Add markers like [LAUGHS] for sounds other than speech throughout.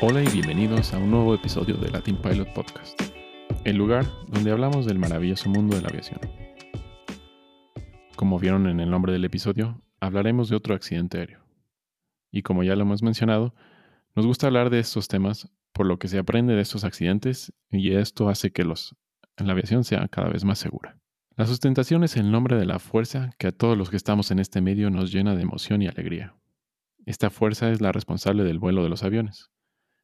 Hola y bienvenidos a un nuevo episodio de Latin Pilot Podcast, el lugar donde hablamos del maravilloso mundo de la aviación. Como vieron en el nombre del episodio, hablaremos de otro accidente aéreo. Y como ya lo hemos mencionado, nos gusta hablar de estos temas por lo que se aprende de estos accidentes y esto hace que los, la aviación sea cada vez más segura. La sustentación es el nombre de la fuerza que a todos los que estamos en este medio nos llena de emoción y alegría. Esta fuerza es la responsable del vuelo de los aviones.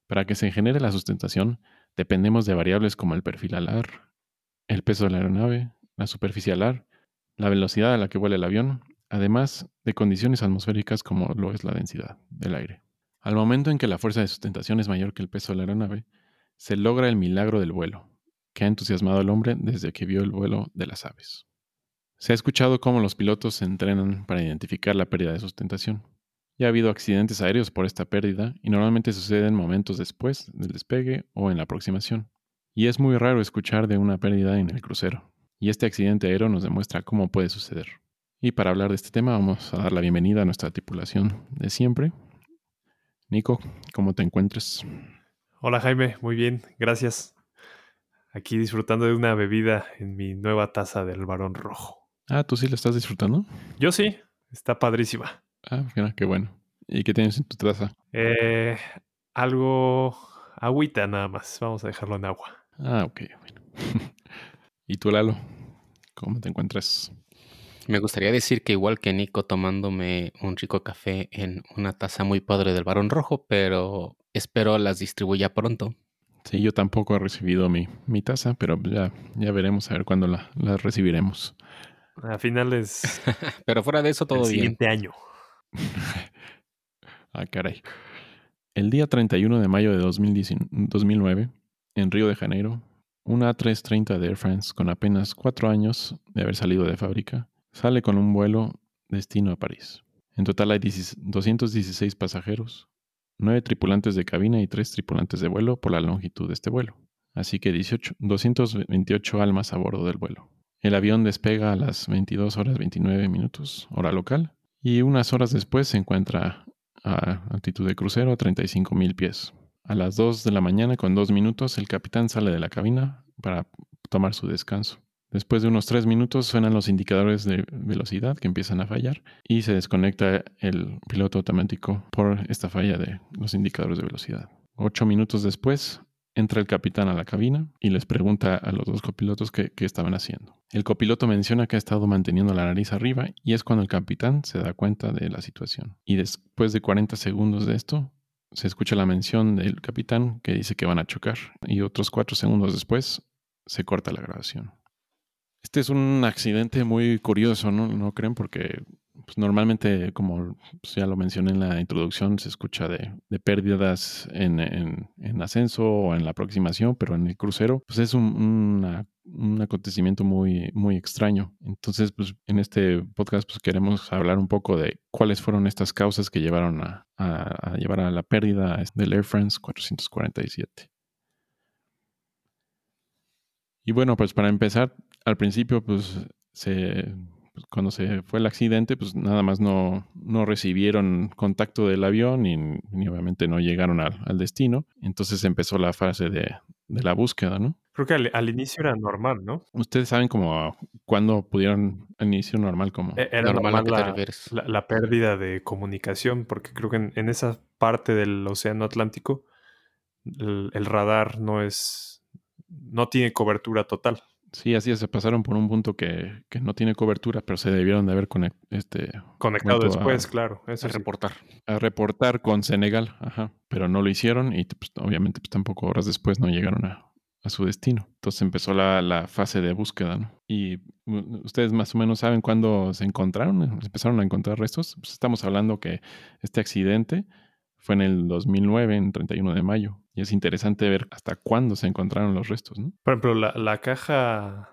Para que se genere la sustentación, dependemos de variables como el perfil alar, el peso de la aeronave, la superficie alar, la velocidad a la que vuela el avión, además de condiciones atmosféricas como lo es la densidad del aire. Al momento en que la fuerza de sustentación es mayor que el peso de la aeronave, se logra el milagro del vuelo, que ha entusiasmado al hombre desde que vio el vuelo de las aves. Se ha escuchado cómo los pilotos se entrenan para identificar la pérdida de sustentación. Ya ha habido accidentes aéreos por esta pérdida y normalmente suceden momentos después del despegue o en la aproximación. Y es muy raro escuchar de una pérdida en el crucero. Y este accidente aéreo nos demuestra cómo puede suceder. Y para hablar de este tema vamos a dar la bienvenida a nuestra tripulación de siempre. Nico, ¿cómo te encuentras? Hola Jaime, muy bien, gracias. Aquí disfrutando de una bebida en mi nueva taza del varón rojo. Ah, ¿tú sí la estás disfrutando? Yo sí, está padrísima. Ah, mira, qué bueno. ¿Y qué tienes en tu taza? Eh, algo agüita nada más. Vamos a dejarlo en agua. Ah, ok, bueno. [LAUGHS] ¿Y tú, Lalo? ¿Cómo te encuentras? Me gustaría decir que igual que Nico tomándome un rico café en una taza muy padre del varón rojo, pero espero las distribuya pronto. Sí, yo tampoco he recibido mi, mi taza, pero ya, ya veremos a ver cuándo la, la recibiremos. A finales [LAUGHS] pero fuera de eso, todo del bien. siguiente año. [LAUGHS] ah, caray. El día 31 de mayo de 2019, 2009, en Río de Janeiro, una A330 de Air France con apenas cuatro años de haber salido de fábrica, sale con un vuelo destino a París. En total hay 10 216 pasajeros, 9 tripulantes de cabina y 3 tripulantes de vuelo por la longitud de este vuelo. Así que 18, 228 almas a bordo del vuelo. El avión despega a las 22 horas 29 minutos, hora local, y unas horas después se encuentra a altitud de crucero a 35 mil pies. A las 2 de la mañana con 2 minutos el capitán sale de la cabina para tomar su descanso. Después de unos 3 minutos suenan los indicadores de velocidad que empiezan a fallar y se desconecta el piloto automático por esta falla de los indicadores de velocidad. 8 minutos después entra el capitán a la cabina y les pregunta a los dos copilotos qué, estaban haciendo. El copiloto menciona que ha estado manteniendo la nariz arriba y es cuando el capitán se da cuenta de la situación. Y después de 40 segundos de esto, se escucha la mención del capitán que dice que van a chocar y otros 4 segundos después se corta la grabación. Este es un accidente muy curioso, ¿no? ¿No creen? Porque pues normalmente, como ya lo mencioné en la introducción, se escucha de, pérdidas en, en, en, ascenso o en la aproximación, pero en el crucero, pues es un, un acontecimiento muy, muy extraño. Entonces, pues en este podcast, pues queremos hablar un poco de cuáles fueron estas causas que llevaron a, a, a llevar a la pérdida del Air France 447. Y bueno, pues para empezar, al principio, pues se pues, cuando se fue el accidente, pues nada más no, no recibieron contacto del avión y, obviamente no llegaron al, al, destino. Entonces empezó la fase de, de la búsqueda, ¿no? Creo que al, al, inicio era normal, ¿no? Ustedes saben como cuándo pudieron al inicio normal como era normal, normal la, la, la, pérdida de comunicación, porque creo que en, en esa parte del océano Atlántico el, el radar no es no tiene cobertura total. Sí, así es, se pasaron por un punto que, que, no tiene cobertura, pero se debieron de haber conect, este, conectado después, a, claro. Eso a sí. reportar. A reportar con Senegal, ajá, pero no lo hicieron y pues, obviamente pues, tampoco horas después no llegaron a, a su destino. Entonces empezó la, la, fase de búsqueda, ¿no? Y ustedes más o menos saben cuándo se encontraron, empezaron a encontrar restos. Pues estamos hablando que este accidente fue en el 2009, en 31 de mayo. Y es interesante ver hasta cuándo se encontraron los restos, ¿no? Por ejemplo, la, la caja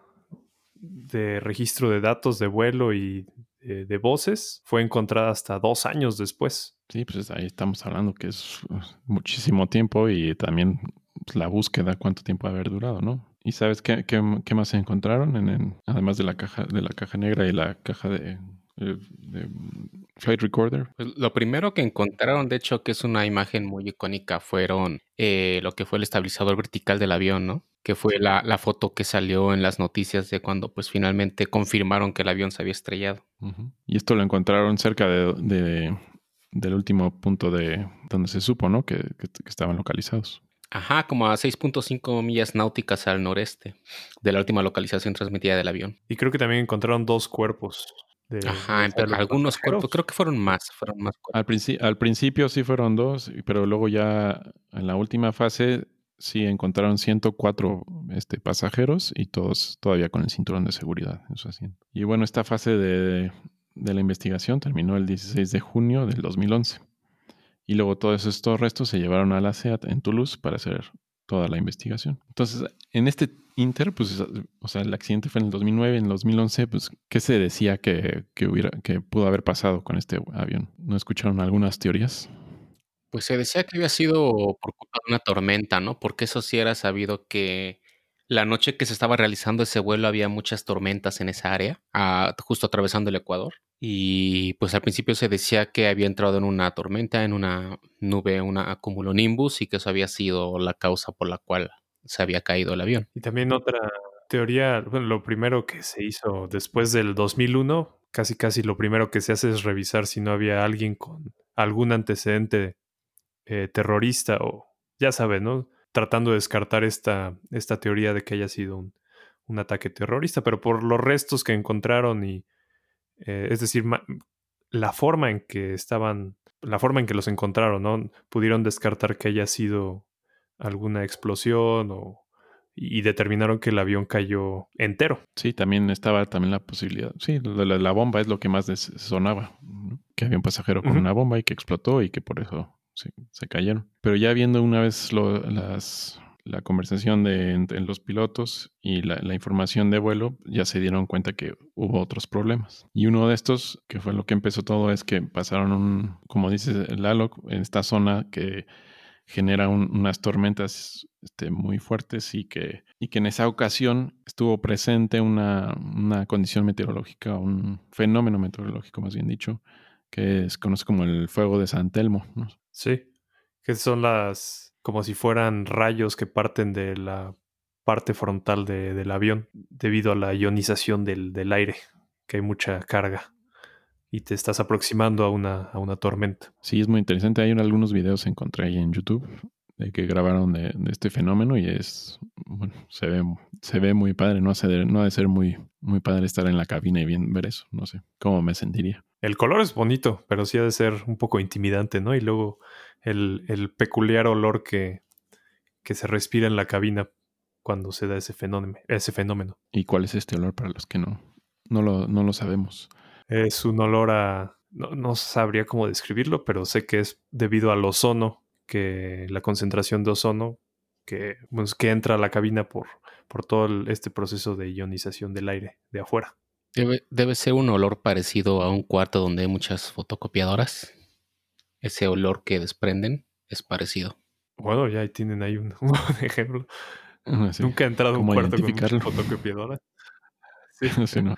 de registro de datos de vuelo y de, de, voces fue encontrada hasta dos años después. Sí, pues ahí estamos hablando que es muchísimo tiempo y también la búsqueda, cuánto tiempo ha haber durado, ¿no? ¿Y sabes qué, qué, qué más se encontraron? En, en, además de la caja de la caja negra y la caja de, flight recorder? Pues lo primero que encontraron, de hecho, que es una imagen muy icónica, fueron eh, lo que fue el estabilizador vertical del avión, ¿no? Que fue la, foto que salió en las noticias de cuando pues finalmente confirmaron que el avión se había estrellado. Y esto lo encontraron cerca de, del último punto de donde se supo, ¿no? que estaban localizados. Ajá, como a 6.5 millas náuticas al noreste de la última localización transmitida del avión. Y creo que también encontraron dos cuerpos. De, Ajá, algunos cuerpos, creo que fueron más, fueron más al, al, principio sí fueron dos, pero luego ya en la última fase sí encontraron 104 este, pasajeros y todos todavía con el cinturón de seguridad en su asiento. Y bueno, esta fase de, de la investigación terminó el 16 de junio del 2011. Y luego todos estos restos se llevaron a la SEAT en Toulouse para hacer toda la investigación. Entonces, en este inter, pues, o sea, el accidente fue en el 2009, en el 2011, pues, ¿qué se decía que, hubiera, que pudo haber pasado con este avión? ¿No escucharon algunas teorías? Pues se decía que había sido por culpa de una tormenta, ¿no? Porque eso sí era sabido que la noche que se estaba realizando ese vuelo había muchas tormentas en esa área, justo atravesando el Ecuador. Y pues al principio se decía que había entrado en una tormenta, en una nube, una cumulonimbus, y que eso había sido la causa por la cual se había caído el avión. Y también otra teoría, bueno, lo primero que se hizo después del 2001, casi casi lo primero que se hace es revisar si no había alguien con algún antecedente eh, terrorista o ya sabes, ¿no? tratando de descartar esta, esta teoría de que haya sido un, ataque terrorista, pero por los restos que encontraron y, eh, es decir, la forma en que estaban, la forma en que los encontraron, ¿no? Pudieron descartar que haya sido alguna explosión o, y determinaron que el avión cayó entero. Sí, también estaba también la posibilidad. Sí, la, la bomba es lo que más sonaba, que había un pasajero con una bomba y que explotó y que por eso se cayeron. Pero ya viendo una vez las, la conversación de entre los pilotos y la, información de vuelo, ya se dieron cuenta que hubo otros problemas. Y uno de estos, que fue lo que empezó todo, es que pasaron un, como dice Lalo, en esta zona que genera unas tormentas este, muy fuertes y que, y que en esa ocasión estuvo presente una, una condición meteorológica, un fenómeno meteorológico más bien dicho, que se conoce como el fuego de San Telmo. Sí, que son las, como si fueran rayos que parten de la parte frontal del avión debido a la ionización del, del, aire, que hay mucha carga y te estás aproximando a una, a una tormenta. Sí, es muy interesante. Hay algunos videos que encontré ahí en YouTube de que grabaron de, este fenómeno y es, bueno, se ve, se ve muy padre. No, hace no ha de ser muy, muy padre estar en la cabina y bien, ver eso. No sé cómo me sentiría. El color es bonito, pero sí ha de ser un poco intimidante, ¿no? Y luego el, peculiar olor que, que, se respira en la cabina cuando se da ese fenómeno, ese fenómeno. ¿Y cuál es este olor para los que no, no, lo, no lo sabemos? Es un olor a... No, no sabría cómo describirlo, pero sé que es debido al ozono, que la concentración de ozono que, pues, que entra a la cabina por, por todo este proceso de ionización del aire de afuera. Debe, ser un olor parecido a un cuarto donde hay muchas fotocopiadoras. Ese olor que desprenden es parecido. Bueno, ya tienen ahí un, [LAUGHS] ejemplo. Ah, Nunca he entrado a un cuarto con muchas fotocopiadoras. [LAUGHS] Sí. no.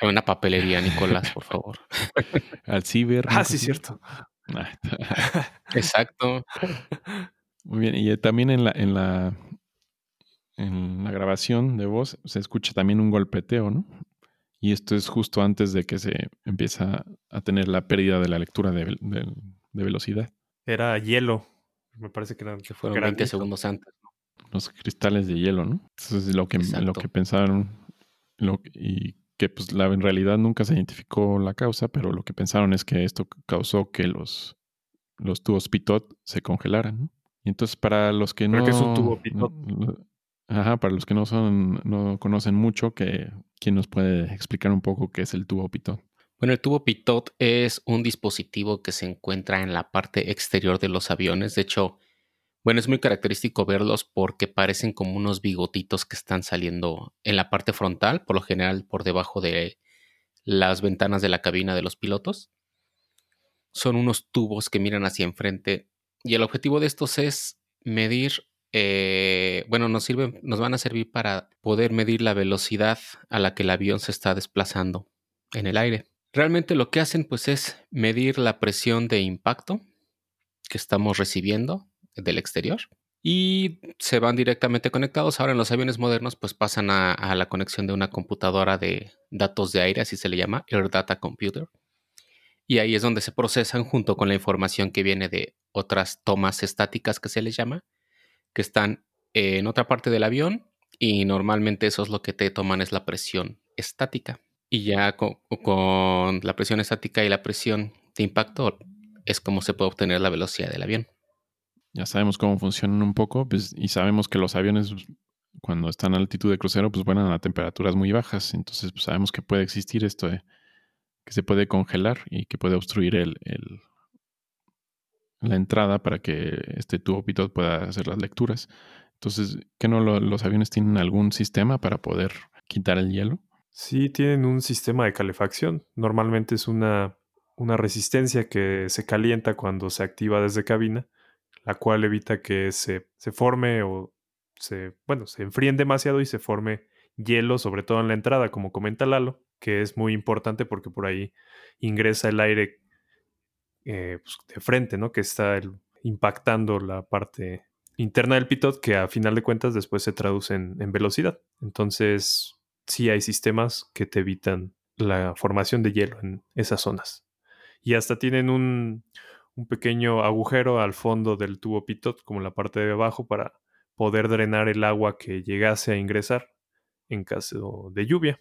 Hay una papelería, Nicolás, por favor. [LAUGHS] Al ciber. Ah, sí, cierto. [LAUGHS] Exacto. Muy bien. Y eh, también en la, en la en la grabación de voz se escucha también un golpeteo, ¿no? Y esto es justo antes de que se empieza a tener la pérdida de la lectura de, velocidad. Era hielo. Me parece que eran que fueron 20 segundos antes. Los cristales de hielo, ¿no? Eso es lo que, lo que pensaron. Lo, y que pues la, en realidad nunca se identificó la causa, pero lo que pensaron es que esto causó que los, los tubos pitot se congelaran, ¿no? Y entonces para los que no... que es un tubo pitot? Ajá, para los que no son, no conocen mucho, que ¿quién nos puede explicar un poco qué es el tubo pitot? Bueno, el tubo pitot es un dispositivo que se encuentra en la parte exterior de los aviones. De hecho, bueno, es muy característico verlos porque parecen como unos bigotitos que están saliendo en la parte frontal, por lo general por debajo de las ventanas de la cabina de los pilotos. Son unos tubos que miran hacia enfrente y el objetivo de estos es medir eh, bueno, nos sirven, nos van a servir para poder medir la velocidad a la que el avión se está desplazando en el aire. Realmente lo que hacen pues es medir la presión de impacto que estamos recibiendo del exterior y se van directamente conectados. Ahora en los aviones modernos pues pasan a, la conexión de una computadora de datos de aire, así se le llama, Air Data Computer. Y ahí es donde se procesan junto con la información que viene de otras tomas estáticas que se les llama, que están en otra parte del avión y normalmente eso es lo que te toman es la presión estática. Y ya con, con la presión estática y la presión de impacto es como se puede obtener la velocidad del avión ya sabemos cómo funcionan un poco, pues, y sabemos que los aviones cuando están a altitud de crucero, pues vuelan a temperaturas muy bajas. Entonces, pues, sabemos que puede existir esto que se puede congelar y que puede obstruir el, la entrada para que este tubo pitot pueda hacer las lecturas. Entonces, ¿qué no los aviones tienen algún sistema para poder quitar el hielo? Sí, tienen un sistema de calefacción. Normalmente es una, una resistencia que se calienta cuando se activa desde cabina la cual evita que se, se forme o se, bueno, se enfríen demasiado y se forme hielo, sobre todo en la entrada, como comenta Lalo, que es muy importante porque por ahí ingresa el aire eh, pues, de frente, ¿no? Que está impactando la parte interna del pitot, que a final de cuentas después se traduce en, en, velocidad. Entonces, sí hay sistemas que te evitan la formación de hielo en esas zonas. Y hasta tienen un, un pequeño agujero al fondo del tubo pitot, como la parte de abajo, para poder drenar el agua que llegase a ingresar en caso de lluvia.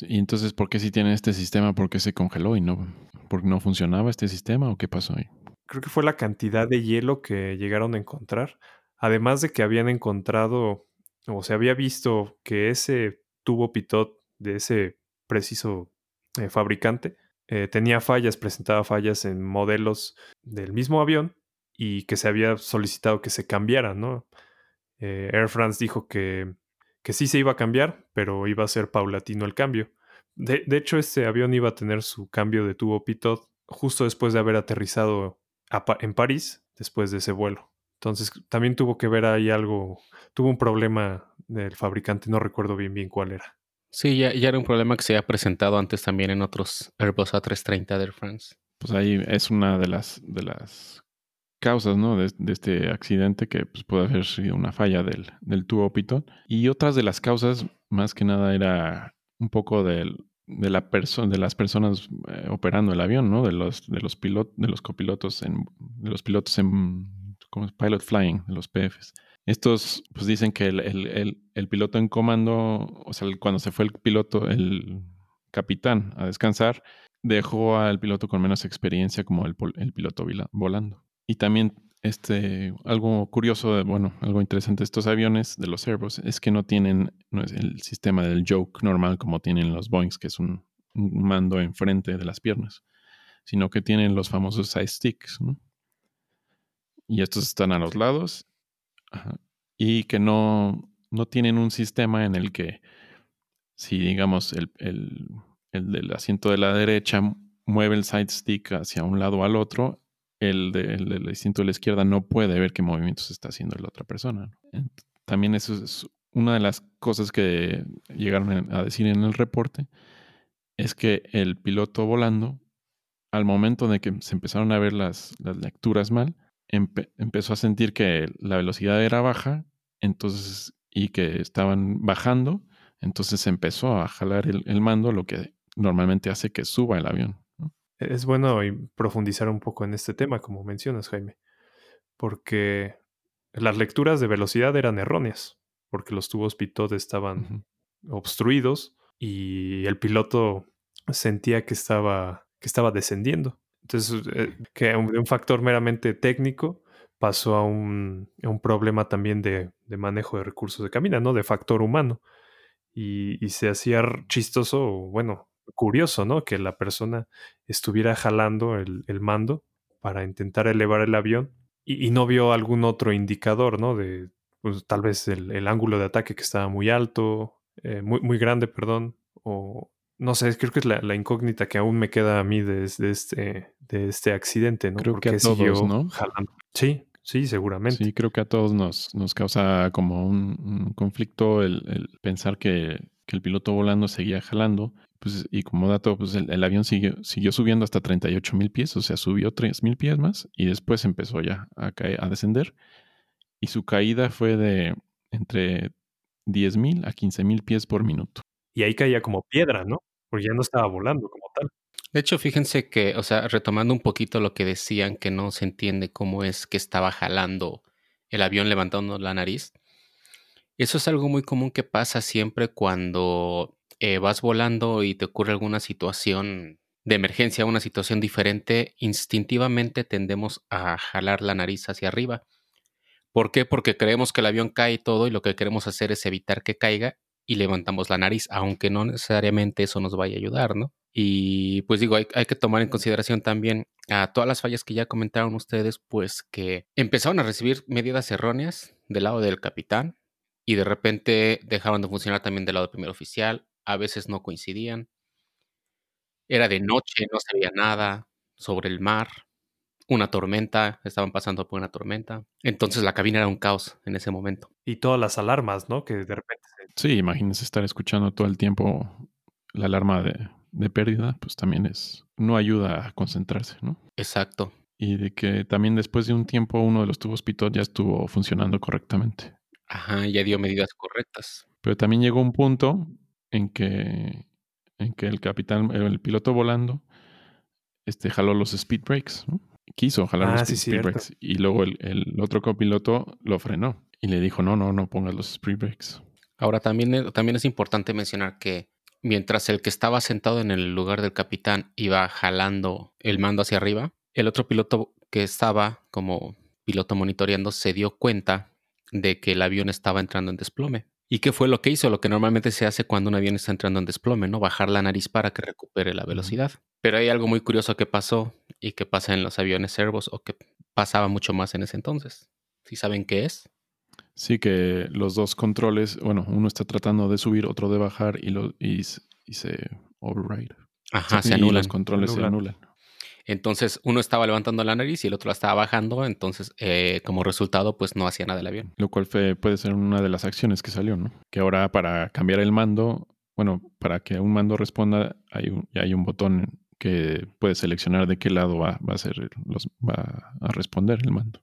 y entonces, ¿por qué si tienen este sistema? ¿Por qué se congeló y no, por no funcionaba este sistema o qué pasó ahí? Creo que fue la cantidad de hielo que llegaron a encontrar. Además de que habían encontrado o se había visto que ese tubo pitot de ese preciso eh, fabricante eh, tenía fallas, presentaba fallas en modelos del mismo avión y que se había solicitado que se cambiara, ¿no? Eh, Air France dijo que, que sí se iba a cambiar, pero iba a ser paulatino el cambio. De, hecho, este avión iba a tener su cambio de tubo pitot justo después de haber aterrizado en París, después de ese vuelo. Entonces también tuvo que ver ahí algo, tuvo un problema del fabricante, no recuerdo bien bien cuál era. Sí, ya, era un problema que se había presentado antes también en otros Airbus A330 de Air France. Pues ahí es una de las, de las causas ¿no? de, este accidente que pues, puede haber sido una falla del, del tubo Pitot. Y otras de las causas, más que nada, era un poco del, de, la de las personas eh, operando el avión, ¿no? De los, de los pilotos, de los copilotos en, de los pilotos en como pilot flying, de los PFs. Estos pues dicen que el, piloto en comando, o sea, cuando se fue el piloto, el capitán a descansar, dejó al piloto con menos experiencia como el, piloto volando. Y también este, algo curioso, bueno, algo interesante de estos aviones de los Airbus es que no tienen no es el sistema del joke normal como tienen los Boeings, que es un, mando enfrente de las piernas, sino que tienen los famosos side sticks, Y estos están a los lados y que no, no tienen un sistema en el que si digamos el, el, el, del asiento de la derecha mueve el side stick hacia un lado al otro, el, del asiento de la izquierda no puede ver qué movimientos está haciendo la otra persona. También eso es una de las cosas que llegaron a decir en el reporte, es que el piloto volando, al momento de que se empezaron a ver las, las lecturas mal, empezó a sentir que la velocidad era baja, entonces, y que estaban bajando, entonces empezó a jalar el, mando, lo que normalmente hace que suba el avión. Es bueno profundizar un poco en este tema, como mencionas, Jaime, porque las lecturas de velocidad eran erróneas, porque los tubos pitot estaban obstruidos y el piloto sentía que estaba, que estaba descendiendo. Entonces, eh, que de un factor meramente técnico pasó a un, problema también de, manejo de recursos de cabina, ¿no? De factor humano. Y, se hacía chistoso, bueno, curioso, ¿no? Que la persona estuviera jalando el, mando para intentar elevar el avión y, no vio algún otro indicador, ¿no? De pues, tal vez el, ángulo de ataque que estaba muy alto, eh, muy, muy grande, perdón, o no sé, creo que es la, incógnita que aún me queda a mí desde este, de este accidente, ¿no? Creo que a todos, ¿no? Sí, sí, seguramente. Sí, creo que a todos nos, nos causa como un, conflicto el, pensar que, el piloto volando seguía jalando, pues, y como dato, pues el, avión siguió, siguió subiendo hasta 38 mil pies, o sea, subió 3 mil pies más y después empezó ya a, caer, a descender. Y su caída fue de entre 10 mil a 15 mil pies por minuto. Y ahí caía como piedra, ¿no? Porque ya no estaba volando como tal. De hecho, fíjense que, o sea, retomando un poquito lo que decían, que no se entiende cómo es que estaba jalando el avión levantando la nariz. Eso es algo muy común que pasa siempre cuando eh, vas volando y te ocurre alguna situación de emergencia, una situación diferente, instintivamente tendemos a jalar la nariz hacia arriba. ¿Por qué? Porque creemos que el avión cae todo y lo que queremos hacer es evitar que caiga y levantamos la nariz, aunque no necesariamente eso nos vaya a ayudar, ¿no? Y pues digo, hay, hay, que tomar en consideración también a todas las fallas que ya comentaron ustedes, pues que empezaron a recibir medidas erróneas del lado del capitán y de repente dejaron de funcionar también del lado del primer oficial, a veces no coincidían. Era de noche, no se veía nada sobre el mar, una tormenta, estaban pasando por una tormenta. Entonces la cabina era un caos en ese momento. Y todas las alarmas, ¿no? Que de repente... Sí, imagínense estar escuchando todo el tiempo la alarma de, de pérdida, pues también es... no ayuda a concentrarse, ¿no? Exacto. Y de que también después de un tiempo uno de los tubos pitot ya estuvo funcionando correctamente. Ajá, ya dio medidas correctas. Pero también llegó un punto en que, en que el capitán, el piloto volando, este, jaló los speed brakes, quiso jalar los ah, speed, brakes y luego el, otro copiloto lo frenó y le dijo, no, no, no pongas los speed brakes. Ahora también, también es importante mencionar que mientras el que estaba sentado en el lugar del capitán iba jalando el mando hacia arriba, el otro piloto que estaba como piloto monitoreando se dio cuenta de que el avión estaba entrando en desplome. ¿Y qué fue lo que hizo? Lo que normalmente se hace cuando un avión está entrando en desplome, ¿no? Bajar la nariz para que recupere la velocidad. Pero hay algo muy curioso que pasó y que pasa en los aviones servos o que pasaba mucho más en ese entonces. ¿Sí saben qué es? Sí, que los dos controles, bueno, uno está tratando de subir, otro de bajar y, lo, y, se override. Ajá, se anulan. los controles se anulan. Entonces uno estaba levantando la nariz y el otro la estaba bajando, entonces eh, como resultado pues no hacía nada el avión. Lo cual puede ser una de las acciones que salió, ¿no? Que ahora para cambiar el mando, bueno, para que un mando responda hay un, hay un botón que puede seleccionar de qué lado va, a ser los, va a responder el mando.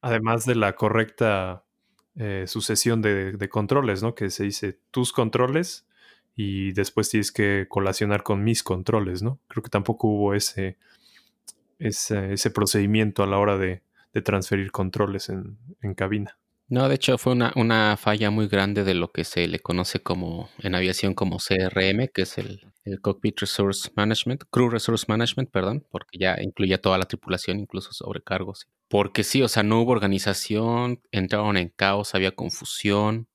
Además de la correcta eh, sucesión de, de, controles, ¿no? Que se dice tus controles y después tienes que colacionar con mis controles, ¿no? Creo que tampoco hubo ese ese, ese procedimiento a la hora de, transferir controles en, cabina. No, de hecho fue una, una, falla muy grande de lo que se le conoce como en aviación como CRM, que es el, Cockpit Resource Management, Crew Resource Management, perdón, porque ya incluía toda la tripulación, incluso sobrecargos. Porque sí, o sea, no hubo organización, entraron en caos, había confusión,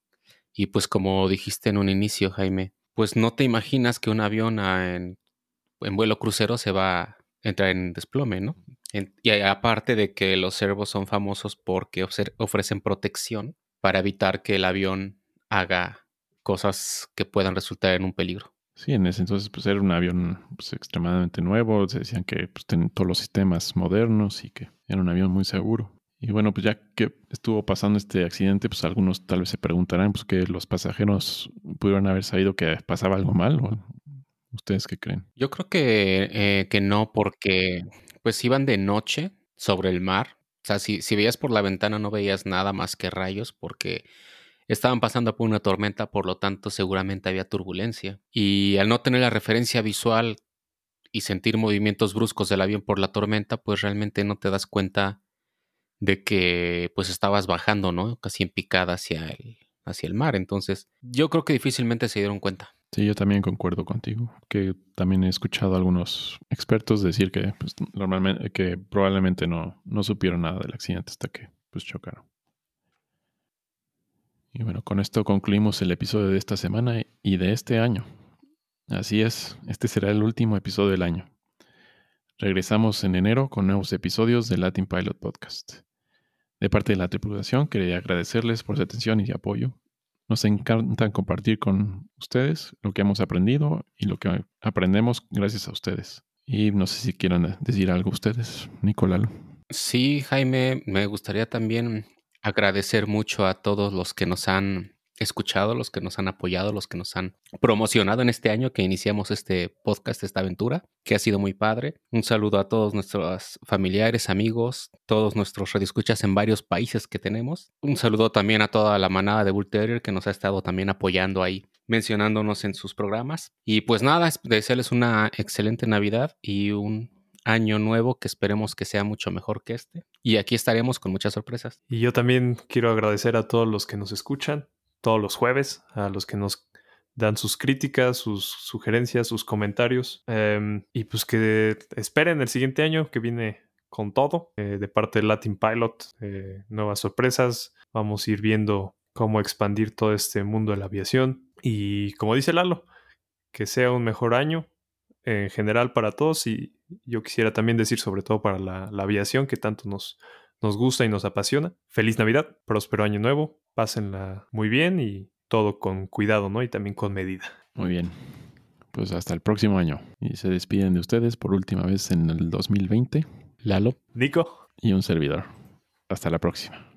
y pues como dijiste en un inicio, Jaime, pues no te imaginas que un avión en, vuelo crucero se va entrar en desplome, ¿no? y aparte de que los servos son famosos porque ofrecen protección para evitar que el avión haga cosas que puedan resultar en un peligro. Sí, en ese entonces pues era un avión pues, extremadamente nuevo, se decían que pues, tenían todos los sistemas modernos y que era un avión muy seguro. Y bueno, pues ya que estuvo pasando este accidente, pues algunos tal vez se preguntarán pues que los pasajeros pudieron haber sabido que pasaba algo mal ¿Ustedes qué creen? Yo creo que, eh, que no, porque pues iban de noche sobre el mar. O sea, si, si veías por la ventana no veías nada más que rayos porque estaban pasando por una tormenta, por lo tanto seguramente había turbulencia. Y al no tener la referencia visual y sentir movimientos bruscos del avión por la tormenta, pues realmente no te das cuenta de que pues estabas bajando, ¿no? Casi en picada hacia el, hacia el mar. Entonces, yo creo que difícilmente se dieron cuenta. Sí, yo también concuerdo contigo, que también he escuchado a algunos expertos decir que pues, normalmente que probablemente no, no supieron nada del accidente hasta que pues chocaron. Y bueno, con esto concluimos el episodio de esta semana y de este año. Así es, este será el último episodio del año. Regresamos en enero con nuevos episodios de Latin Pilot Podcast. De parte de la tripulación, quería agradecerles por su atención y apoyo nos encanta compartir con ustedes lo que hemos aprendido y lo que aprendemos gracias a ustedes. Y no sé si quieran decir algo ustedes, Nicolás. Sí, Jaime, me gustaría también agradecer mucho a todos los que nos han escuchado, los que nos han apoyado, los que nos han promocionado en este año que iniciamos este podcast, esta aventura, que ha sido muy padre. Un saludo a todos nuestros familiares, amigos, todos nuestros radioescuchas en varios países que tenemos. Un saludo también a toda la manada de Bull Terrier que nos ha estado también apoyando ahí, mencionándonos en sus programas. Y pues nada, desearles una excelente Navidad y un año nuevo que esperemos que sea mucho mejor que este. Y aquí estaremos con muchas sorpresas. Y yo también quiero agradecer a todos los que nos escuchan todos los jueves, a los que nos dan sus críticas, sus sugerencias, sus comentarios. Em, y pues que esperen el siguiente año que viene con todo. Eh, de parte de Latin Pilot, eh, nuevas sorpresas. Vamos a ir viendo cómo expandir todo este mundo de la aviación. Y como dice Lalo, que sea un mejor año en general para todos y yo quisiera también decir sobre todo para la, aviación que tanto nos, nos gusta y nos apasiona. Feliz Navidad, próspero año nuevo, pásenla muy bien y todo con cuidado, ¿no? Y también con medida. Muy bien. Pues hasta el próximo año. Y se despiden de ustedes por última vez en el 2020. Lalo. Nico. Y un servidor. Hasta la próxima.